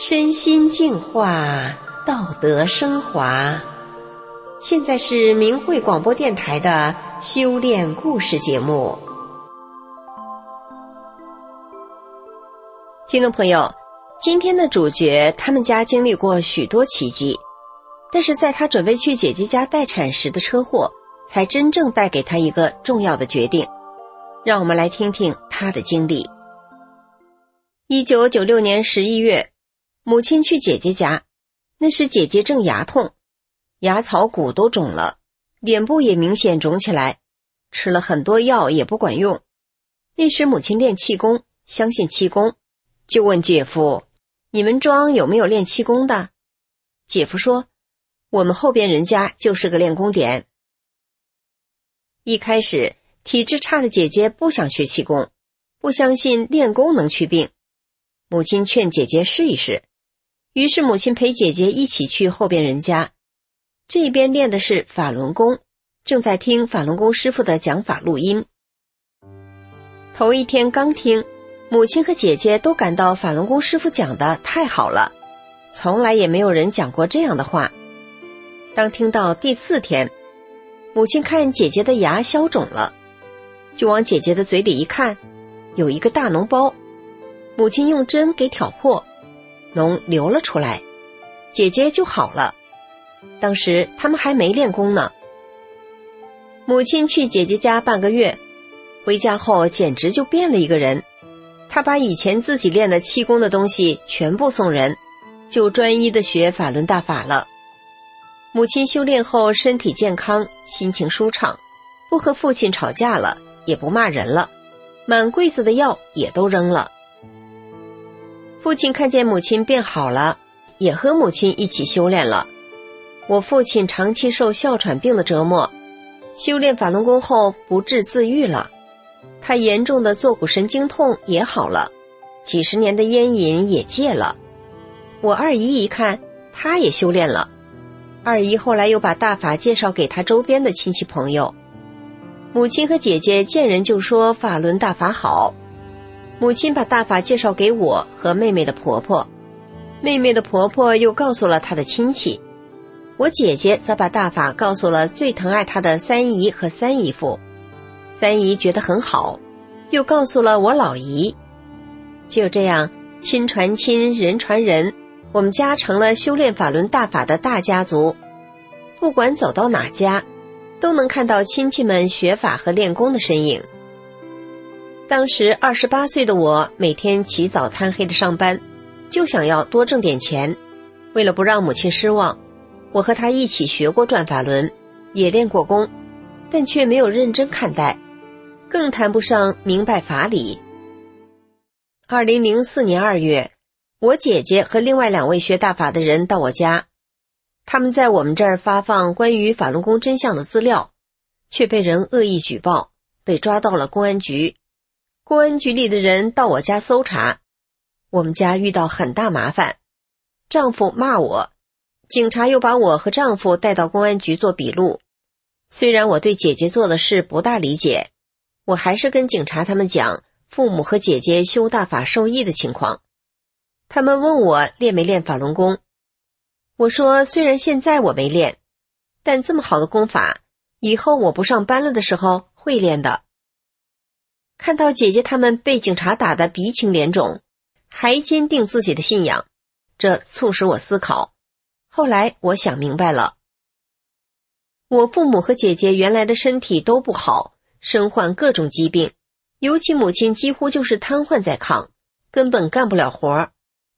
身心净化，道德升华。现在是明慧广播电台的修炼故事节目。听众朋友，今天的主角，他们家经历过许多奇迹，但是在他准备去姐姐家待产时的车祸，才真正带给他一个重要的决定。让我们来听听他的经历。一九九六年十一月。母亲去姐姐家，那时姐姐正牙痛，牙槽骨都肿了，脸部也明显肿起来，吃了很多药也不管用。那时母亲练气功，相信气功，就问姐夫：“你们庄有没有练气功的？”姐夫说：“我们后边人家就是个练功点。”一开始体质差的姐姐不想学气功，不相信练功能祛病，母亲劝姐姐试一试。于是母亲陪姐姐一起去后边人家，这边练的是法轮功，正在听法轮功师傅的讲法录音。头一天刚听，母亲和姐姐都感到法轮功师傅讲的太好了，从来也没有人讲过这样的话。当听到第四天，母亲看姐姐的牙消肿了，就往姐姐的嘴里一看，有一个大脓包，母亲用针给挑破。脓流了出来，姐姐就好了。当时他们还没练功呢。母亲去姐姐家半个月，回家后简直就变了一个人。她把以前自己练的气功的东西全部送人，就专一的学法轮大法了。母亲修炼后身体健康，心情舒畅，不和父亲吵架了，也不骂人了，满柜子的药也都扔了。父亲看见母亲变好了，也和母亲一起修炼了。我父亲长期受哮喘病的折磨，修炼法轮功后不治自愈了。他严重的坐骨神经痛也好了，几十年的烟瘾也戒了。我二姨一看，她也修炼了。二姨后来又把大法介绍给她周边的亲戚朋友。母亲和姐姐见人就说法轮大法好。母亲把大法介绍给我和妹妹的婆婆，妹妹的婆婆又告诉了她的亲戚，我姐姐则把大法告诉了最疼爱她的三姨和三姨夫，三姨觉得很好，又告诉了我老姨。就这样，亲传亲，人传人，我们家成了修炼法轮大法的大家族。不管走到哪家，都能看到亲戚们学法和练功的身影。当时二十八岁的我，每天起早贪黑的上班，就想要多挣点钱。为了不让母亲失望，我和她一起学过转法轮，也练过功，但却没有认真看待，更谈不上明白法理。二零零四年二月，我姐姐和另外两位学大法的人到我家，他们在我们这儿发放关于法轮功真相的资料，却被人恶意举报，被抓到了公安局。公安局里的人到我家搜查，我们家遇到很大麻烦。丈夫骂我，警察又把我和丈夫带到公安局做笔录。虽然我对姐姐做的事不大理解，我还是跟警察他们讲父母和姐姐修大法受益的情况。他们问我练没练法轮功，我说虽然现在我没练，但这么好的功法，以后我不上班了的时候会练的。看到姐姐他们被警察打得鼻青脸肿，还坚定自己的信仰，这促使我思考。后来我想明白了，我父母和姐姐原来的身体都不好，身患各种疾病，尤其母亲几乎就是瘫痪在炕，根本干不了活儿。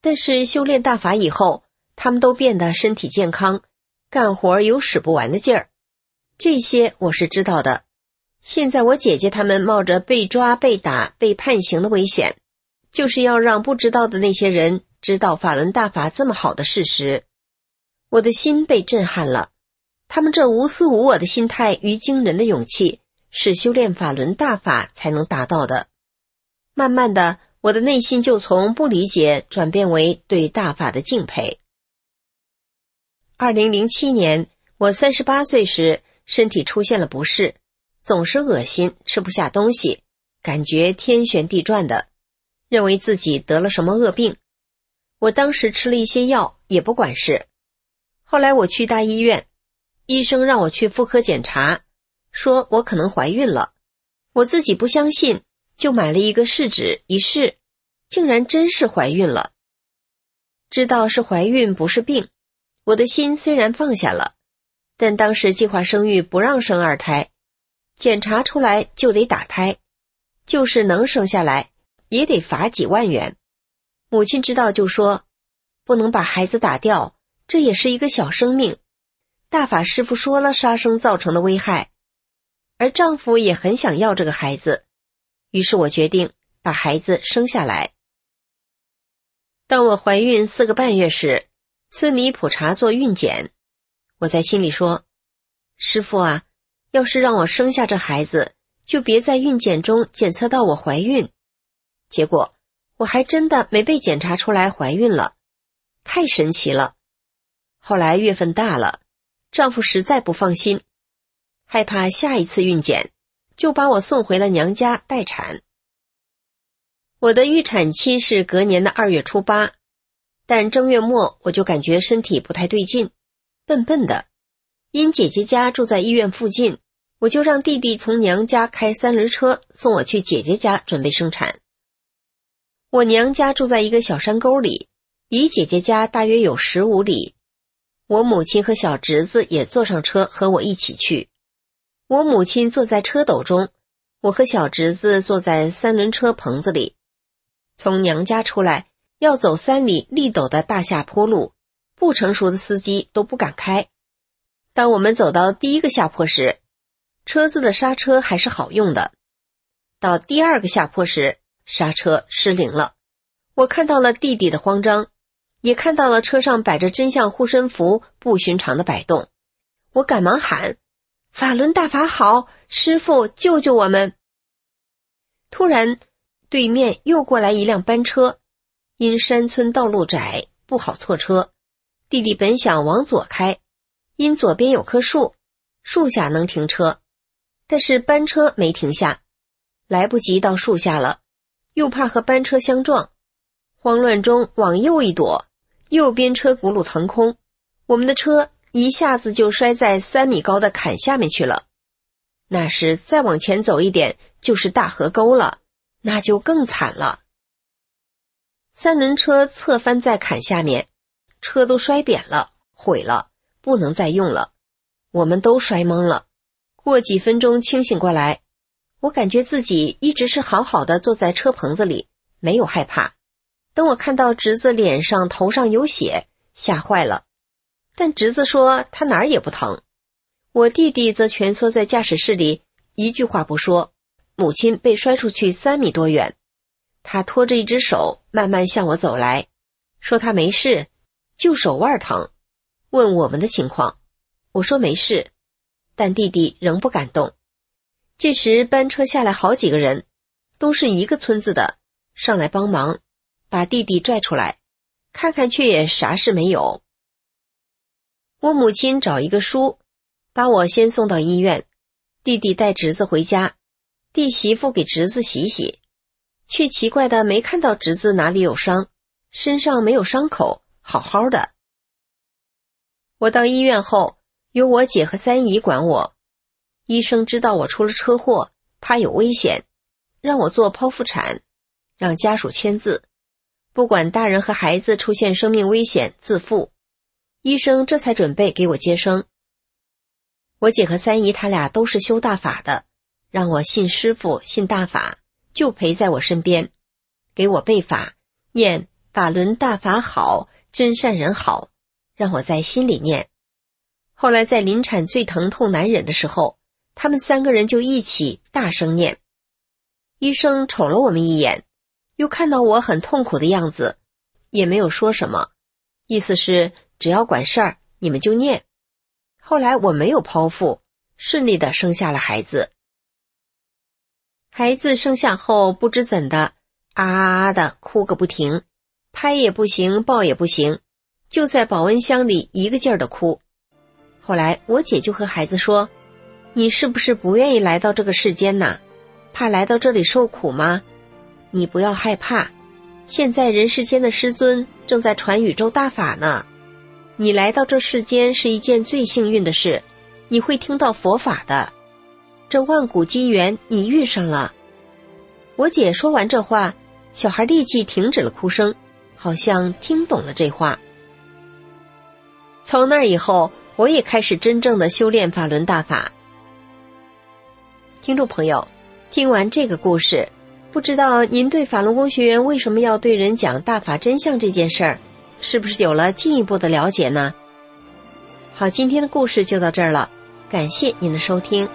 但是修炼大法以后，他们都变得身体健康，干活有使不完的劲儿。这些我是知道的。现在我姐姐他们冒着被抓、被打、被判刑的危险，就是要让不知道的那些人知道法轮大法这么好的事实。我的心被震撼了，他们这无私无我的心态与惊人的勇气，是修炼法轮大法才能达到的。慢慢的，我的内心就从不理解转变为对大法的敬佩。二零零七年，我三十八岁时，身体出现了不适。总是恶心，吃不下东西，感觉天旋地转的，认为自己得了什么恶病，我当时吃了一些药，也不管事。后来我去大医院，医生让我去妇科检查，说我可能怀孕了。我自己不相信，就买了一个试纸一试，竟然真是怀孕了。知道是怀孕不是病，我的心虽然放下了，但当时计划生育不让生二胎，检查出来就得打胎，就是能生下来也得罚几万元。母亲知道就说，不能把孩子打掉，这也是一个小生命。大法师傅说了杀生造成的危害，而丈夫也很想要这个孩子，于是我决定把孩子生下来。当我怀孕四个半月时，村里普查做孕检，我在心里说：“师傅啊，要是让我生下这孩子，就别在孕检中检测到我怀孕。”结果我还真的没被检查出来怀孕了，太神奇了。后来月份大了，丈夫实在不放心，害怕下一次孕检，就把我送回了娘家待产。我的预产期是隔年的二月初八，但正月末我就感觉身体不太对劲，笨笨的。因姐姐家住在医院附近，我就让弟弟从娘家开三轮车送我去姐姐家准备生产。我娘家住在一个小山沟里，离姐姐家大约有十五里。我母亲和小侄子也坐上车和我一起去。我母亲坐在车斗中，我和小侄子坐在三轮车棚子里。从娘家出来要走三里立陡的大下坡路，不成熟的司机都不敢开。当我们走到第一个下坡时，车子的刹车还是好用的；到第二个下坡时，刹车失灵了。我看到了弟弟的慌张，也看到了车上摆着真相护身符不寻常的摆动。我赶忙喊：“法轮大法好，师傅救救我们！”突然。对面又过来一辆班车，因山村道路窄不好错车。弟弟本想往左开，因左边有棵树，树下能停车，但是班车没停下，来不及到树下了，又怕和班车相撞，慌乱中往右一躲，右边车轱辘腾空，我们的车一下子就摔在三米高的坎下面去了。那时再往前走一点就是大河沟了。那就更惨了。三轮车侧翻在坎下面，车都摔扁了，毁了，不能再用了。我们都摔懵了。过几分钟清醒过来，我感觉自己一直是好好的坐在车棚子里，没有害怕。等我看到侄子脸上、头上有血，吓坏了。但侄子说他哪儿也不疼。我弟弟则蜷缩在驾驶室里，一句话不说。母亲被摔出去三米多远，他拖着一只手慢慢向我走来，说他没事，就手腕疼。问我们的情况，我说没事，但弟弟仍不敢动。这时班车下来好几个人，都是一个村子的，上来帮忙，把弟弟拽出来，看看却也啥事没有。我母亲找一个叔，把我先送到医院，弟弟带侄子回家。弟媳妇给侄子洗洗，却奇怪的没看到侄子哪里有伤，身上没有伤口，好好的。我到医院后，由我姐和三姨管我。医生知道我出了车祸，怕有危险，让我做剖腹产，让家属签字，不管大人和孩子出现生命危险自负。医生这才准备给我接生。我姐和三姨他俩都是修大法的。让我信师傅，信大法，就陪在我身边，给我背法，念法轮大法好，真善人好，让我在心里念。后来在临产最疼痛难忍的时候，他们三个人就一起大声念。医生瞅了我们一眼，又看到我很痛苦的样子，也没有说什么，意思是只要管事儿，你们就念。后来我没有剖腹，顺利的生下了孩子。孩子生下后，不知怎的，啊啊的哭个不停，拍也不行，抱也不行，就在保温箱里一个劲儿的哭。后来我姐就和孩子说：“你是不是不愿意来到这个世间呐？怕来到这里受苦吗？你不要害怕，现在人世间的师尊正。”在传宇宙大法呢。你来到这世间是一件最幸运的事，你会听到佛法的。这万古机缘，你遇上了。我姐说完这话，小孩立即停止了哭声，好像听懂了这话。从那以后，我也开始真正的修炼法轮大法。听众朋友，听完这个故事，不知道您对法轮功学员为什么要对人讲大法真相这件事儿，是不是有了进一步的了解呢？好，今天的故事就到这儿了，感谢您的收听。